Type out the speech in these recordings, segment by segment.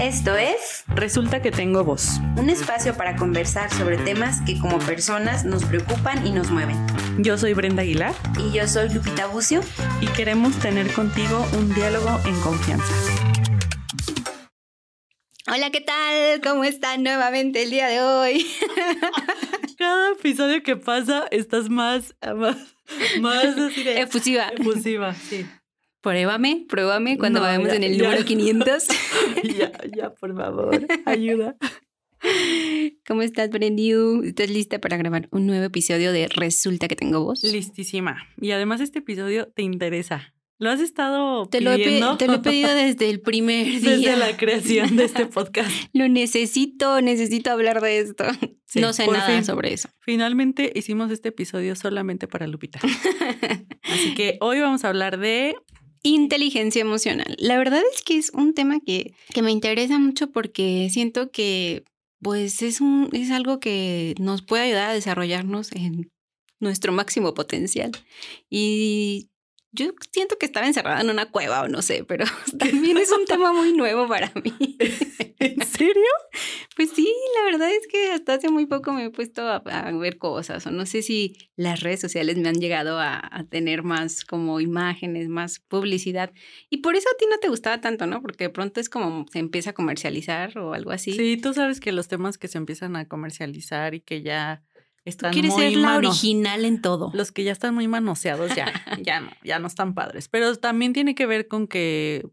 Esto es Resulta que tengo voz. un espacio para conversar sobre temas que como personas nos preocupan y nos mueven. Yo soy Brenda Aguilar Y yo soy Lupita Bucio. y queremos tener contigo un diálogo en confianza. Hola, ¿qué tal? ¿Cómo están nuevamente el día de hoy? Cada episodio que pasa estás más, más, más así de Efusiva. efusiva, sí. Pruébame, pruébame cuando No, vayamos ya, en el ya. número 500. Ya, ya, por favor, ayuda. ¿Cómo estás, Brendiu? ¿Estás lista para grabar un nuevo episodio de Resulta que tengo voz? Listísima. Y además este episodio te interesa. ¿Lo has estado Te lo, he te lo he pedido desde el primer día. Desde la creación de este podcast. Lo necesito, necesito hablar de esto. Sí, no sé nada fin. sobre eso. Finalmente hicimos este episodio solamente para Lupita. Así que hoy vamos a hablar de Inteligencia emocional. La verdad es que es un tema que, que me interesa mucho porque siento que pues es, un, es algo que nos puede ayudar a desarrollarnos en nuestro máximo potencial. Y yo siento que estaba encerrada en una cueva o no sé, pero también es un tema muy nuevo para mí. ¿En serio? Pues sí, la verdad es que hasta hace muy poco me he puesto a, a ver cosas, o no sé si las redes sociales me han llegado a, a tener más como imágenes, más publicidad. Y por eso a ti no te gustaba tanto, ¿no? Porque de pronto es como se empieza a comercializar o algo así. Sí, tú sabes que los temas que se empiezan a comercializar y que ya están Quieres muy ser la original en todo. los que ya están muy manoseados ya, ya no, ya no están padres. Pero también tiene que ver con que,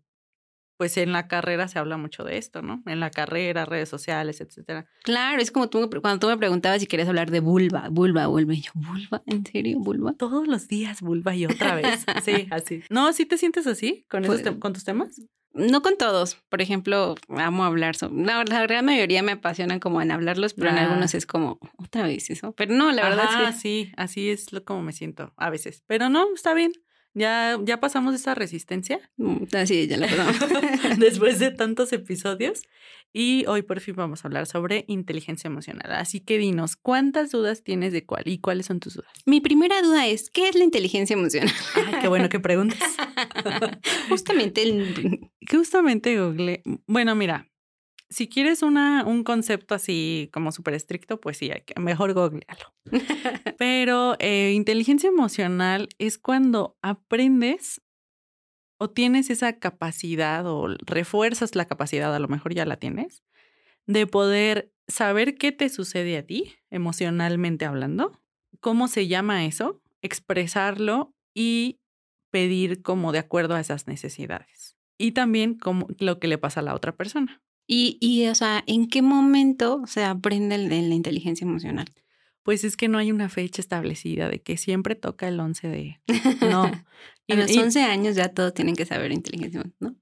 pues en la carrera se habla mucho de esto, ¿no? En la carrera, redes sociales, etcétera. Claro, es como tú cuando tú me preguntabas si querías hablar de vulva, vulva, vulva. Y yo, ¿vulva? ¿En serio, vulva? Todos los días, vulva y otra vez. Sí, así. No, ¿sí te sientes así con, esos Pues- tem- con tus temas? No con todos. Por ejemplo, amo hablar sobre. La, la gran mayoría me apasionan como en hablarlos, pero en Ah. algunos es como otra vez eso. Pero no, la verdad Ajá, es que sí, así es lo como me siento a veces. Pero no, está bien. Ya, ya pasamos esa resistencia Mm, Así, ya la pasamos. después de tantos episodios. Y hoy por fin vamos a hablar sobre inteligencia emocional. Así que dinos, ¿cuántas dudas tienes de cuál y cuáles son tus dudas? Mi primera duda es, ¿qué es la inteligencia emocional? Ay, qué bueno que preguntas. Justamente el... Justamente Google. Bueno, mira, si quieres una, un concepto así como súper estricto, pues sí, hay que, mejor googlealo. Pero eh, inteligencia emocional es cuando aprendes o tienes esa capacidad o refuerzas la capacidad, a lo mejor ya la tienes, de poder saber qué te sucede a ti, emocionalmente hablando, cómo se llama eso, expresarlo y pedir como de acuerdo a esas necesidades. Y también como lo que le pasa a la otra persona. Y, y, o sea, ¿en qué momento se aprende el- la inteligencia emocional? Pues es que no hay una fecha establecida de que siempre toca el 11 de... No. A los Y- 11 años ya todos tienen que saber inteligencia emocional,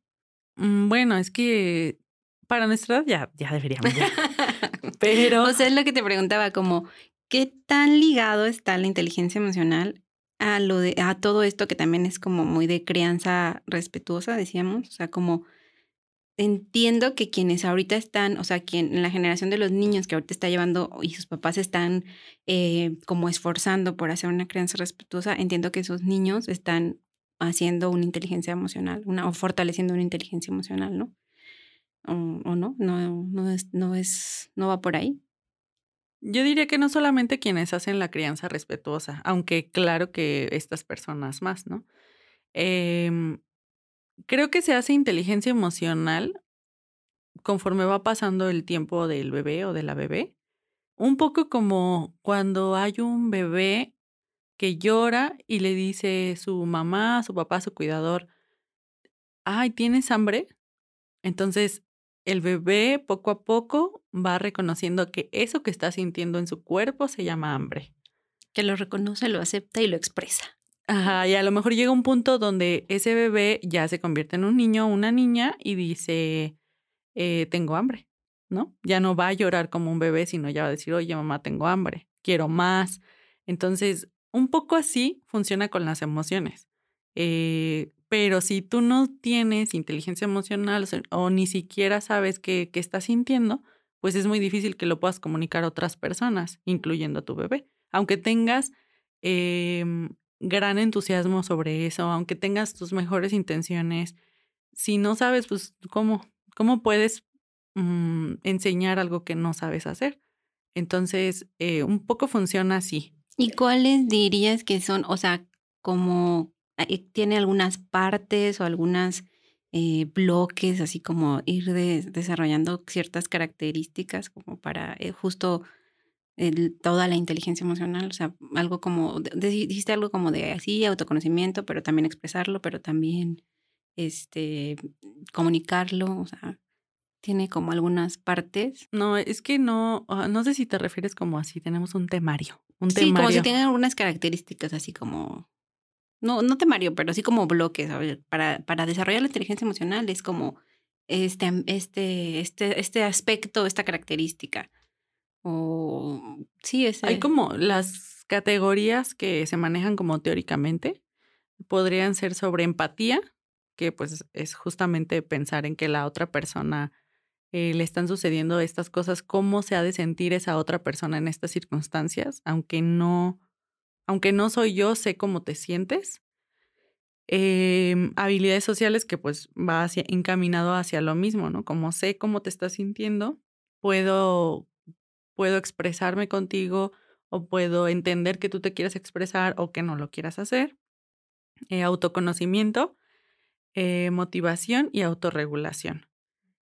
¿no? Mm, Bueno, es que para nuestra edad ya, ya deberíamos ya. Pero O sea, es lo que te preguntaba, como, ¿qué tan ligado está la inteligencia emocional a lo de, a todo esto que también es como muy de crianza respetuosa, decíamos? O sea, como entiendo que quienes ahorita están, o sea, quien en la generación de los niños que ahorita está llevando y sus papás están eh, como esforzando por hacer una crianza respetuosa, entiendo que esos niños están haciendo una inteligencia emocional, una, o fortaleciendo una inteligencia emocional, ¿no? O, no, no, no es, no es, no va por ahí. yo diría que no solamente quienes hacen la crianza respetuosa, aunque claro que estas personas más, ¿no? Em, creo que se hace inteligencia emocional conforme va pasando el tiempo del bebé o de la bebé. Un poco como cuando hay un bebé que llora y le dice su mamá, su papá, su cuidador, ay, ¿tienes hambre? Entonces, el bebé poco a poco va reconociendo que eso que está sintiendo en su cuerpo se llama hambre. Que lo reconoce, lo acepta y lo expresa. Ajá, y a lo mejor llega un punto donde ese bebé ya se convierte en un niño o una niña y dice, eh, tengo hambre, ¿no? Ya no va a llorar como un bebé, sino ya va a decir, oye, mamá, tengo hambre, quiero más. Entonces, un poco así funciona con las emociones. Eh, pero si tú no tienes inteligencia emocional o, ni siquiera sabes qué, qué estás sintiendo, pues es muy difícil que lo puedas comunicar a otras personas, incluyendo a tu bebé. Aunque tengas em, gran entusiasmo sobre eso, aunque tengas tus mejores intenciones, si no sabes, pues, ¿cómo, cómo puedes mm, enseñar algo que no sabes hacer. Entonces, eh, un poco funciona así. ¿Y cuáles dirías que son, o sea, como eh, tiene algunas partes o algunas eh, bloques, así como ir desarrollando ciertas características como para justo toda la inteligencia emocional, o sea, algo como, dijiste algo como de así, autoconocimiento, pero también expresarlo, pero también este, comunicarlo, o sea, tiene como algunas partes. No, es que no, no sé si te refieres como así, tenemos un temario. Un sí, como si tiene algunas características así como, no, no temario, pero así como bloques. Para, para desarrollar la inteligencia emocional es como este, este, este, este aspecto, esta característica. O sí, es. Hay como las categorías que se manejan como teóricamente. Podrían ser sobre empatía, que pues es justamente pensar en que la otra persona eh, le están sucediendo estas cosas, cómo se ha de sentir esa otra persona en estas circunstancias, aunque no, aunque no soy yo, sé cómo te sientes. Em, habilidades sociales que pues va hacia, encaminado hacia lo mismo, ¿no? Como sé cómo te estás sintiendo, puedo, puedo expresarme contigo o puedo entender que tú te quieres expresar o que no lo quieras hacer. Eh, autoconocimiento, eh, motivación y autorregulación.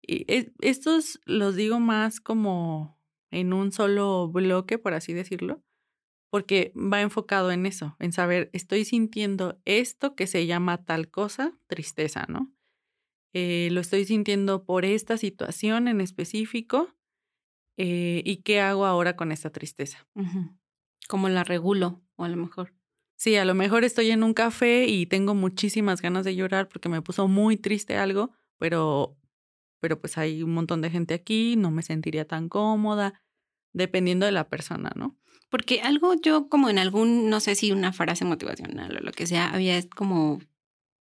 Y estos los digo más como en un solo bloque, por así decirlo, porque va enfocado en eso, en saber, estoy sintiendo esto que se llama tal cosa, tristeza, ¿no? Eh, lo estoy sintiendo por esta situación en específico eh, y qué hago ahora con esta tristeza. Como la regulo, o a lo mejor. Sí, a lo mejor estoy en un café y tengo muchísimas ganas de llorar porque me puso muy triste algo, pero pero pues hay un montón de gente aquí, no me sentiría tan cómoda, dependiendo de la persona, ¿no? Porque algo yo como en algún, no sé si una frase motivacional o lo que sea, había como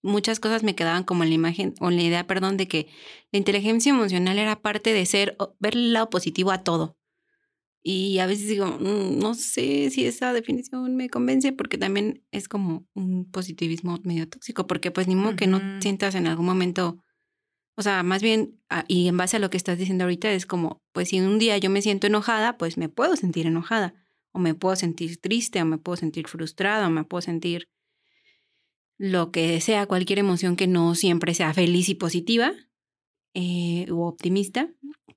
muchas cosas me quedaban como en la imagen o en la idea, perdón, de que la inteligencia emocional era parte de ser, ver el lado positivo a todo. Y a veces digo, mm, no sé si esa definición me convence porque también es como un positivismo medio tóxico, porque pues ni modo que no sientas en algún momento o sea, más bien, ah, y en base a lo que estás diciendo ahorita, es como, pues si un día yo me siento enojada, pues me puedo sentir enojada, o me puedo sentir triste, o me puedo sentir frustrada, o me puedo sentir lo que sea, cualquier emoción que no siempre sea feliz y positiva eh, o optimista,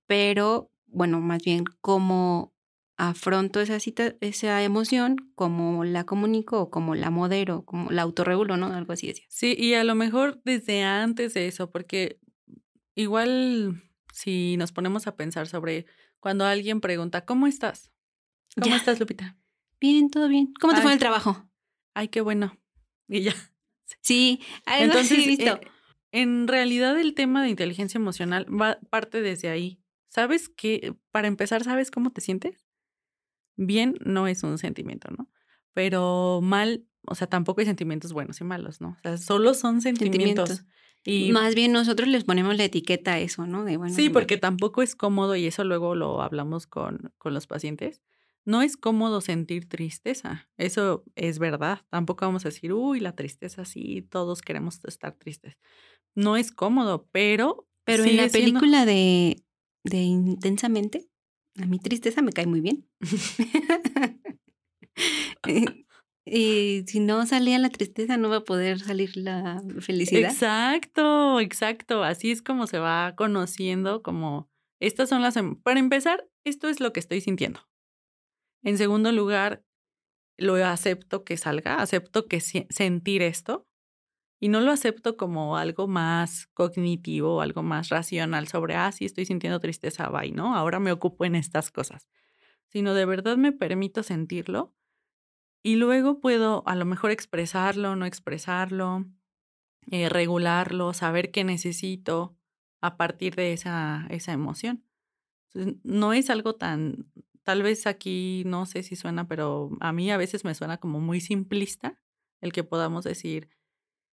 pero bueno, más bien cómo afronto esa, cita, esa emoción, cómo la comunico o cómo la modero, como la autorregulo, ¿no? Algo así decía. Sí, y a lo mejor desde antes de eso, porque Igual, si nos ponemos a pensar sobre cuando alguien pregunta, ¿cómo estás? ¿Cómo estás, Lupita? Bien, todo bien. ¿Cómo te fue el trabajo? Ay, qué bueno. Y ya. Sí, entonces, sí, visto. Eh, en realidad el tema de inteligencia emocional va parte desde ahí. ¿Sabes qué? Para empezar, ¿sabes cómo te sientes? Bien no es un sentimiento, ¿no? Pero mal, o sea, tampoco hay sentimientos buenos y malos, ¿no? O sea, solo son sentimientos. Y Más bien nosotros les ponemos la etiqueta a eso, ¿no? De, bueno, sí, porque tampoco es cómodo, y eso luego lo hablamos con, con los pacientes, no es cómodo sentir tristeza, eso es verdad. Tampoco vamos a decir, uy, la tristeza, sí, todos queremos estar tristes. No es cómodo, pero... Pero en la película de, de Intensamente, a mi tristeza me cae muy bien. Eh, y si no salía la tristeza, no va a poder salir la felicidad. Exacto, exacto. Así es como se va conociendo, como estas son las... Em, para empezar, esto es lo que estoy sintiendo. En segundo lugar, lo acepto que salga, acepto que sentir esto y no lo acepto como algo más cognitivo, algo más racional sobre, ah, sí, estoy sintiendo tristeza, bye, ¿no? Ahora me ocupo en estas cosas, sino de verdad me permito sentirlo y luego puedo a lo mejor expresarlo, no expresarlo, eh, regularlo, saber qué necesito a partir de esa, esa emoción. no es algo tan, tal vez aquí no sé si suena, pero a mí a veces me suena como muy simplista el que podamos decir,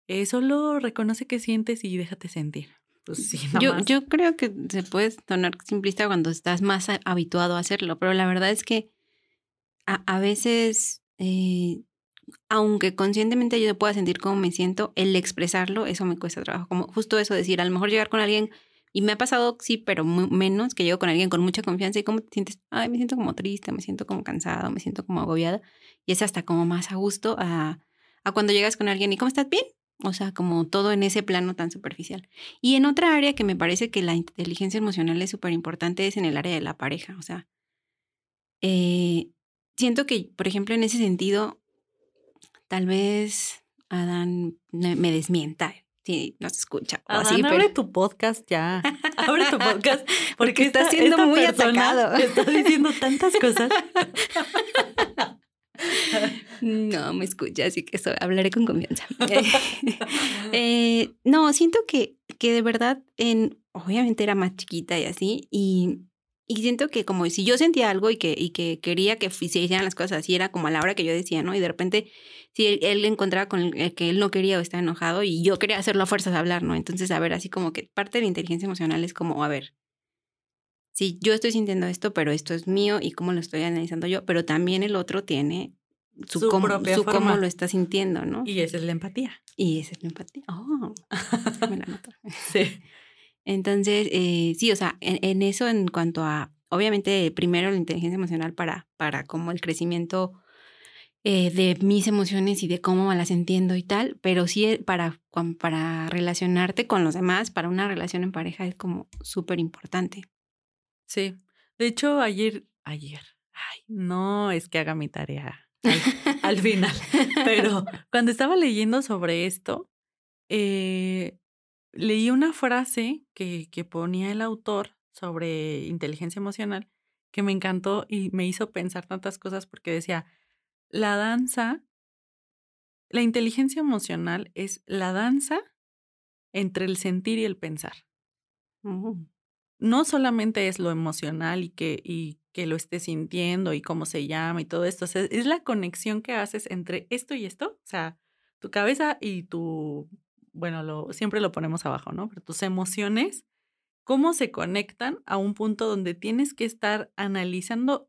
eh, solo reconoce qué sientes y déjate sentir. Pues sí, yo, yo creo que se puede sonar simplista cuando estás más habituado a hacerlo, pero la verdad es que a, a veces eh, aunque conscientemente yo pueda sentir cómo me siento, el expresarlo, eso me cuesta trabajo. Como justo eso, decir, a lo mejor llegar con alguien Y me ha pasado, sí, pero menos que llego con alguien con mucha confianza y cómo te sientes, ay, me siento como triste, me siento como cansado, me siento como agobiada. Y es hasta como más a gusto a, a cuando llegas con alguien y ¿cómo estás? Bien. O sea, como todo en ese plano tan superficial. Y en otra área que me parece que la inteligencia emocional es súper importante es en el área de la pareja. O sea, eh, siento que, por ejemplo, en ese sentido, tal vez Adán me desmienta si no se escucha. así, abre tu podcast ya. Abre tu podcast. Porque, está siendo muy atacado. Está diciendo tantas cosas. No me escucha, así que hablaré con confianza. Eh, no, siento que, que de verdad, en, obviamente era más chiquita y así, y, y siento que como si yo sentía algo y que, y que quería que se hicieran las cosas así, era como a la hora que yo decía, ¿no? Y de repente, si él, encontraba con el que él no quería o estaba enojado y yo quería hacerlo a fuerzas de hablar, ¿no? Entonces, a ver, así como que parte de la inteligencia emocional es como, a ver, si yo estoy sintiendo esto, pero esto es mío y cómo lo estoy analizando yo, pero también el otro tiene su, cómo, su cómo lo está sintiendo, ¿no? Y esa es la empatía. Y esa es la empatía. Oh, me la noto. sí. Entonces, eh, sí, o sea, en, eso en cuanto a, obviamente, primero la inteligencia emocional para, para como el crecimiento eh, de mis emociones y de cómo las entiendo y tal, pero sí eh, para, para relacionarte con los demás, para una relación en pareja es como súper importante. Sí. De hecho, ayer, ayer, ay, no es que haga mi tarea al, final. Pero cuando estaba leyendo sobre esto, eh, leí una frase que, que ponía el autor sobre inteligencia emocional que me encantó y me hizo pensar tantas cosas porque decía, la danza, la inteligencia emocional es la danza entre el sentir y el pensar. No solamente es lo emocional y que, y que lo estés sintiendo y cómo se llama y todo esto. es la conexión que haces entre esto y esto. O sea, tu cabeza y tu, bueno, lo, siempre lo ponemos abajo, ¿no? Pero tus emociones, cómo se conectan a un punto donde tienes que estar analizando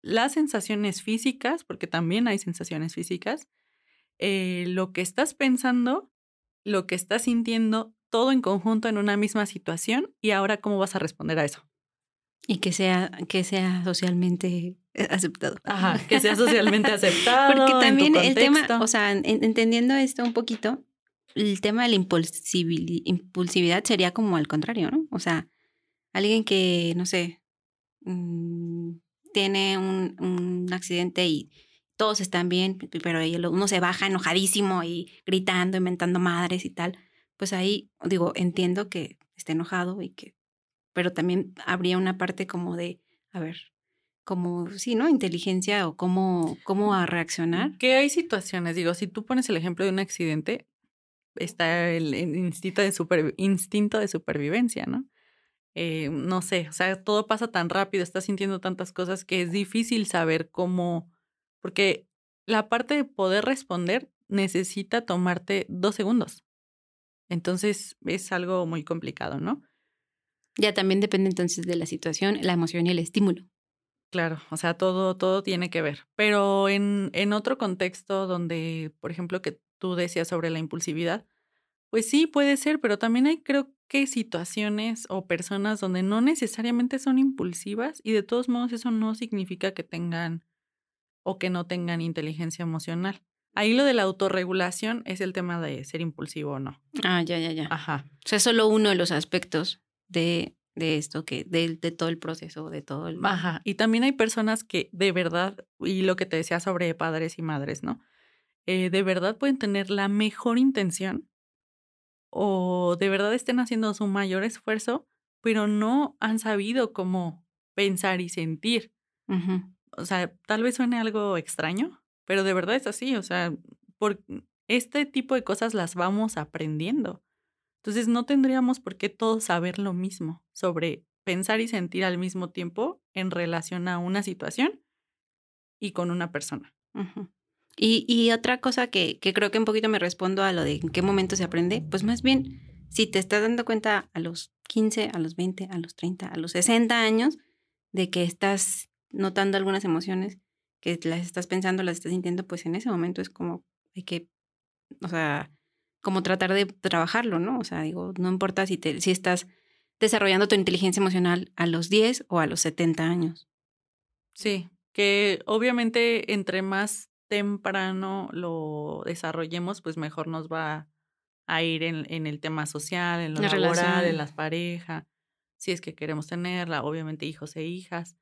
las sensaciones físicas, porque también hay sensaciones físicas, eh, lo que estás pensando, lo que estás sintiendo, todo en conjunto en una misma situación y ahora cómo vas a responder a eso. Y que sea, que sea socialmente aceptado. Ajá, que sea socialmente aceptado. Porque también el tema, o sea, entendiendo esto un poquito, el tema de la impulsividad sería como al contrario, ¿no? O sea, alguien que, no sé, mm, tiene un, un accidente y todos están bien, pero uno se baja enojadísimo y gritando, inventando madres y tal, pues ahí digo, entiendo que esté enojado y que pero también habría una parte como de, a ver, como, sí, ¿no? Inteligencia o cómo, cómo a reaccionar. Que hay situaciones, digo, si tú pones el ejemplo de un accidente, está el, instinto, de super, instinto de supervivencia, ¿no? Eh, no sé, o sea, todo pasa tan rápido, estás sintiendo tantas cosas que es difícil saber cómo, porque la parte de poder responder necesita tomarte dos segundos. Entonces es algo muy complicado, ¿no? Ya también depende entonces de la situación, la emoción y el estímulo. Claro, o sea, todo, todo tiene que ver. Pero en, en otro contexto donde, por ejemplo, que tú decías sobre la impulsividad, pues sí, puede ser, pero también hay creo que situaciones o personas donde no necesariamente son impulsivas y de todos modos eso no significa que tengan o que no tengan inteligencia emocional. Ahí lo de la autorregulación es el tema de ser impulsivo o no. Ah, ya, ya, ya. Ajá. O sea, es solo uno de los aspectos de, de esto, que de, de, todo el proceso, de todo el... Ajá, y también hay personas que de verdad, y lo que te decía sobre padres y madres, ¿no? Eh, de verdad pueden tener la mejor intención o de verdad estén haciendo su mayor esfuerzo, pero no han sabido cómo pensar y sentir. O sea, tal vez suene algo extraño, pero de verdad es así, o sea, por este tipo de cosas las vamos aprendiendo. Entonces no tendríamos por qué todos saber lo mismo sobre pensar y sentir al mismo tiempo en relación a una situación y con una persona. Y, y, otra cosa que, que, creo que un poquito me respondo a lo de en qué momento se aprende, pues más bien, si te estás dando cuenta a los 15, a los 20, a los 30, a los 60 años, de que estás notando algunas emociones, que las estás pensando, las estás sintiendo, pues en ese momento es como hay que, o sea, como tratar de trabajarlo, ¿no? O sea, digo, no importa si, te, si estás desarrollando tu inteligencia emocional a los 10 o a los 70 años. Sí, que obviamente entre más temprano lo desarrollemos, pues mejor nos va a ir en, el tema social, en lo laboral, en las parejas, si es que queremos tenerla, obviamente hijos e hijas.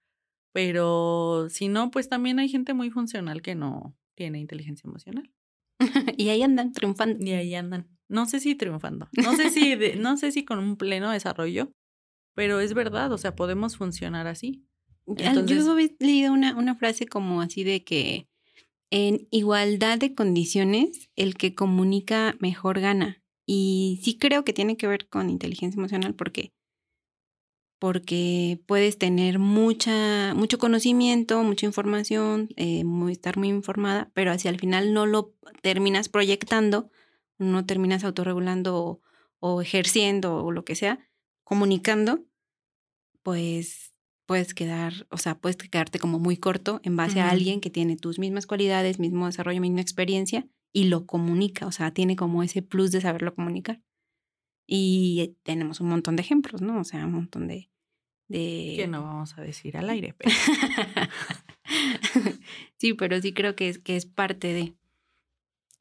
Pero si no, pues también hay gente muy funcional que no tiene inteligencia emocional. y ahí andan triunfando. Y ahí andan. No sé si triunfando. No sé si, no sé si con un pleno desarrollo, pero es verdad, o sea, podemos funcionar así. Entonces, Yo he leído una, una frase como así de que en igualdad de condiciones, el que comunica mejor gana. Y sí creo que tiene que ver con inteligencia emocional porque porque puedes tener mucha, mucho conocimiento, mucha información, eh, estar muy informada, pero hacia el final no lo terminas proyectando, no terminas autorregulando o, ejerciendo o lo que sea, comunicando, pues puedes quedar, o sea, puedes quedarte como muy corto en base a alguien que tiene tus mismas cualidades, mismo desarrollo, misma experiencia y lo comunica, o sea, tiene como ese plus de saberlo comunicar. Y tenemos un montón de ejemplos, ¿no? O sea, un montón de... de... Que no vamos a decir al aire, pero... sí, pero sí creo que es, que es parte de...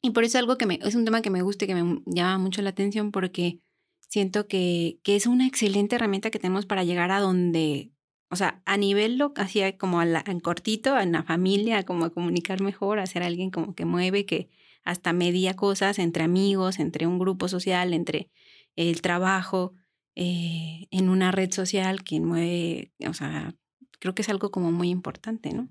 Y por eso algo que me, es un tema que me gusta y que me llama mucho la atención porque siento que, que es una excelente herramienta que tenemos para llegar a donde, o sea, a nivel lo hacía como en cortito, en la familia, como a comunicar mejor, a ser alguien como que mueve, que hasta media cosas entre amigos, entre un grupo social, entre el trabajo, eh, en una red social que mueve, o sea, creo que es algo como muy importante, ¿no?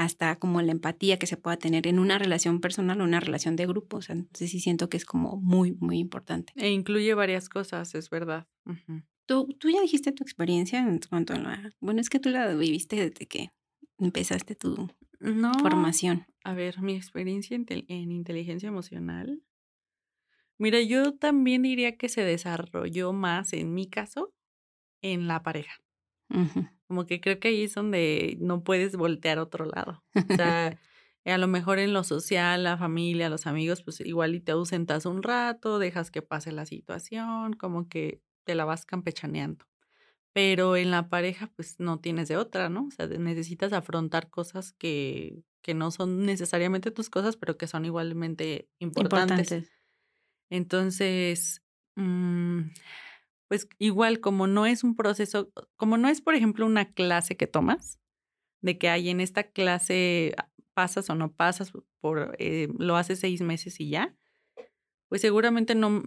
Hasta como la empatía que se pueda tener en una relación personal o una relación de grupo. O sea, entonces sí siento que es como muy, muy importante. E incluye varias cosas, es verdad. ¿Tú, tú ya dijiste tu experiencia en cuanto a la... Bueno, es que tú la viviste desde que empezaste tu no, formación. A ver, mi experiencia en, inteligencia emocional. Mira, yo también diría que se desarrolló más, en mi caso, en la pareja. Como que creo que ahí es donde no puedes voltear a otro lado. O sea, a lo mejor en lo social, la familia, los amigos, pues igual y te ausentas un rato, dejas que pase la situación, como que te la vas campechaneando. Pero en la pareja, pues no tienes de otra, ¿no? O sea, necesitas afrontar cosas que, que no son necesariamente tus cosas, pero que son igualmente importantes. Entonces, mm, pues igual como no es un proceso, como no es, por ejemplo, una clase que tomas, de que hay en esta clase ah, pasas o no pasas, por, eh, lo haces seis meses y ya, pues seguramente no,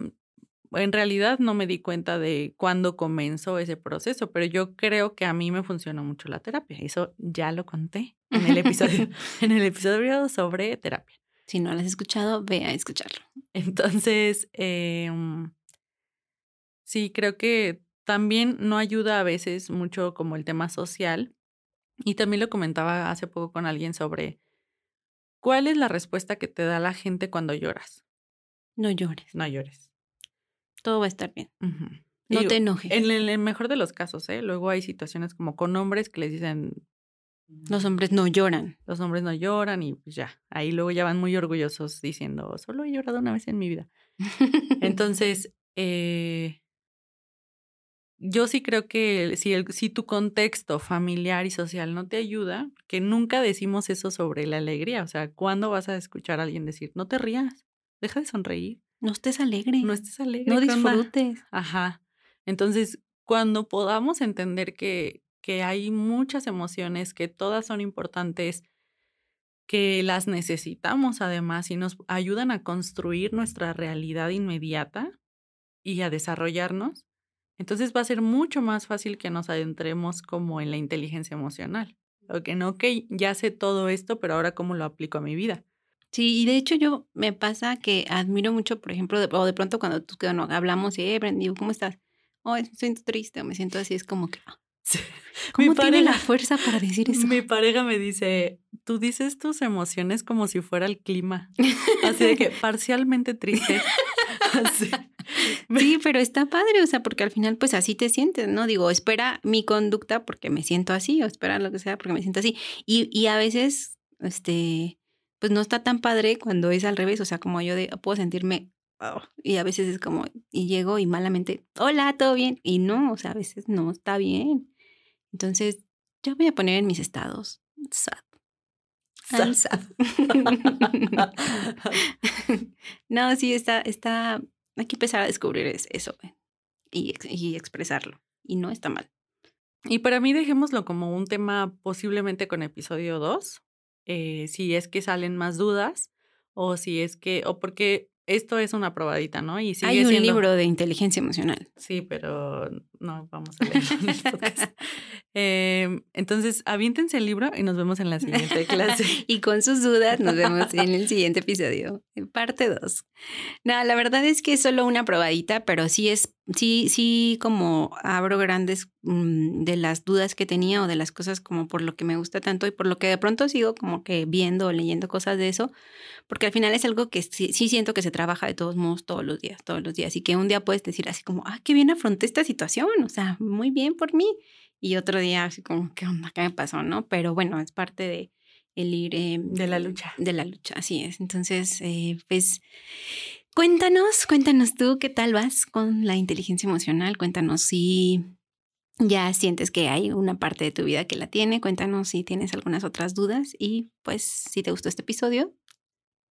en realidad no me di cuenta de cuándo comenzó ese proceso, pero yo creo que a mí me funcionó mucho la terapia. Eso ya lo conté en el episodio, en el episodio sobre terapia. Si no lo has escuchado, ve a escucharlo. Entonces, eh, sí, creo que también no ayuda a veces mucho como el tema social. Y también lo comentaba hace poco con alguien sobre cuál es la respuesta que te da la gente cuando lloras. No llores. No llores todo va a estar bien. No te enojes. En el, mejor de los casos, ¿eh? Luego hay situaciones como con hombres que les dicen... Los hombres no lloran. Los hombres no lloran y pues ya. Ahí luego ya van muy orgullosos diciendo, solo he llorado una vez en mi vida. Entonces, eh, yo sí creo que si, el, si tu contexto familiar y social no te ayuda, que nunca decimos eso sobre la alegría. O sea, ¿cuándo vas a escuchar a alguien decir, no te rías, deja de sonreír? No estés alegre. No estés alegre. No disfrutes. Ajá. Entonces, cuando podamos entender que, que hay muchas emociones, que todas son importantes, que las necesitamos además y nos ayudan a construir nuestra realidad inmediata y a desarrollarnos, entonces va a ser mucho más fácil que nos adentremos como en la inteligencia emocional. O que no, ok, ya sé todo esto, pero ahora cómo lo aplico a mi vida. Sí, y de hecho yo me pasa que admiro mucho, por ejemplo, de, o de pronto cuando tú no, hablamos y, eh, Brandy, ¿cómo estás? Oh, me siento triste, me siento así, es como que, ah, ¿cómo tiene la fuerza para decir eso? Mi pareja me dice, tú dices tus emociones como si fuera el clima, así de que parcialmente triste. Sí, pero está padre, o sea, porque al final pues así te sientes, ¿no? Digo, espera mi conducta porque me siento así, o espera lo que sea porque me siento así. Y, y a veces, este, pues no está tan padre cuando es al revés, o sea, como yo puedo sentirme oh, y a veces es como, y llego y malamente, hola, ¿todo bien? Y no, o sea, a veces no está bien. Entonces, yo voy a poner en mis estados, sad. Sad. no, sí, está, está, hay que empezar a descubrir eso eh, y, y expresarlo. Y no está mal. Y para mí dejémoslo como un tema posiblemente con episodio 2, eh, si es que salen más dudas o si es que, o porque esto es una probadita, ¿no? Y sigue Hay un libro de inteligencia emocional. Sí, pero no vamos a leer eh, entonces, aviéntense el libro y nos vemos en la siguiente clase. y con sus dudas, nos vemos en el siguiente episodio, en parte 2. No, la verdad es que es solo una probadita, pero sí es, sí, sí, como abro grandes mm, de las dudas que tenía o de las cosas como por lo que me gusta tanto y por lo que de pronto sigo como que viendo o leyendo cosas de eso, porque al final es algo que sí, sí siento que se trabaja de todos modos todos los días, todos los días, y que un día puedes decir así como, ah, qué bien afronté esta situación, o sea, muy bien por mí, y otro día así como, ¿qué onda? ¿Qué me pasó? ¿No? Pero bueno, es parte de el ir... Em, de la lucha. De la lucha, así es. Entonces, eh, pues... Cuéntanos, cuéntanos tú qué tal vas con la inteligencia emocional. Cuéntanos si ya sientes que hay una parte de tu vida que la tiene. Cuéntanos si tienes algunas otras dudas y pues si te gustó este episodio,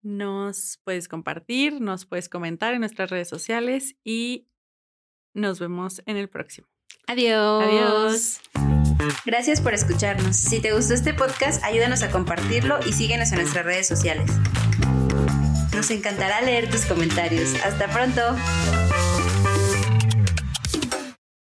nos puedes compartir, nos puedes comentar en nuestras redes sociales y nos vemos en el próximo. Adiós. Adiós. Gracias por escucharnos. Si te gustó este podcast, ayúdanos a compartirlo y síguenos en nuestras redes sociales. Nos encantará leer tus comentarios. Hasta pronto.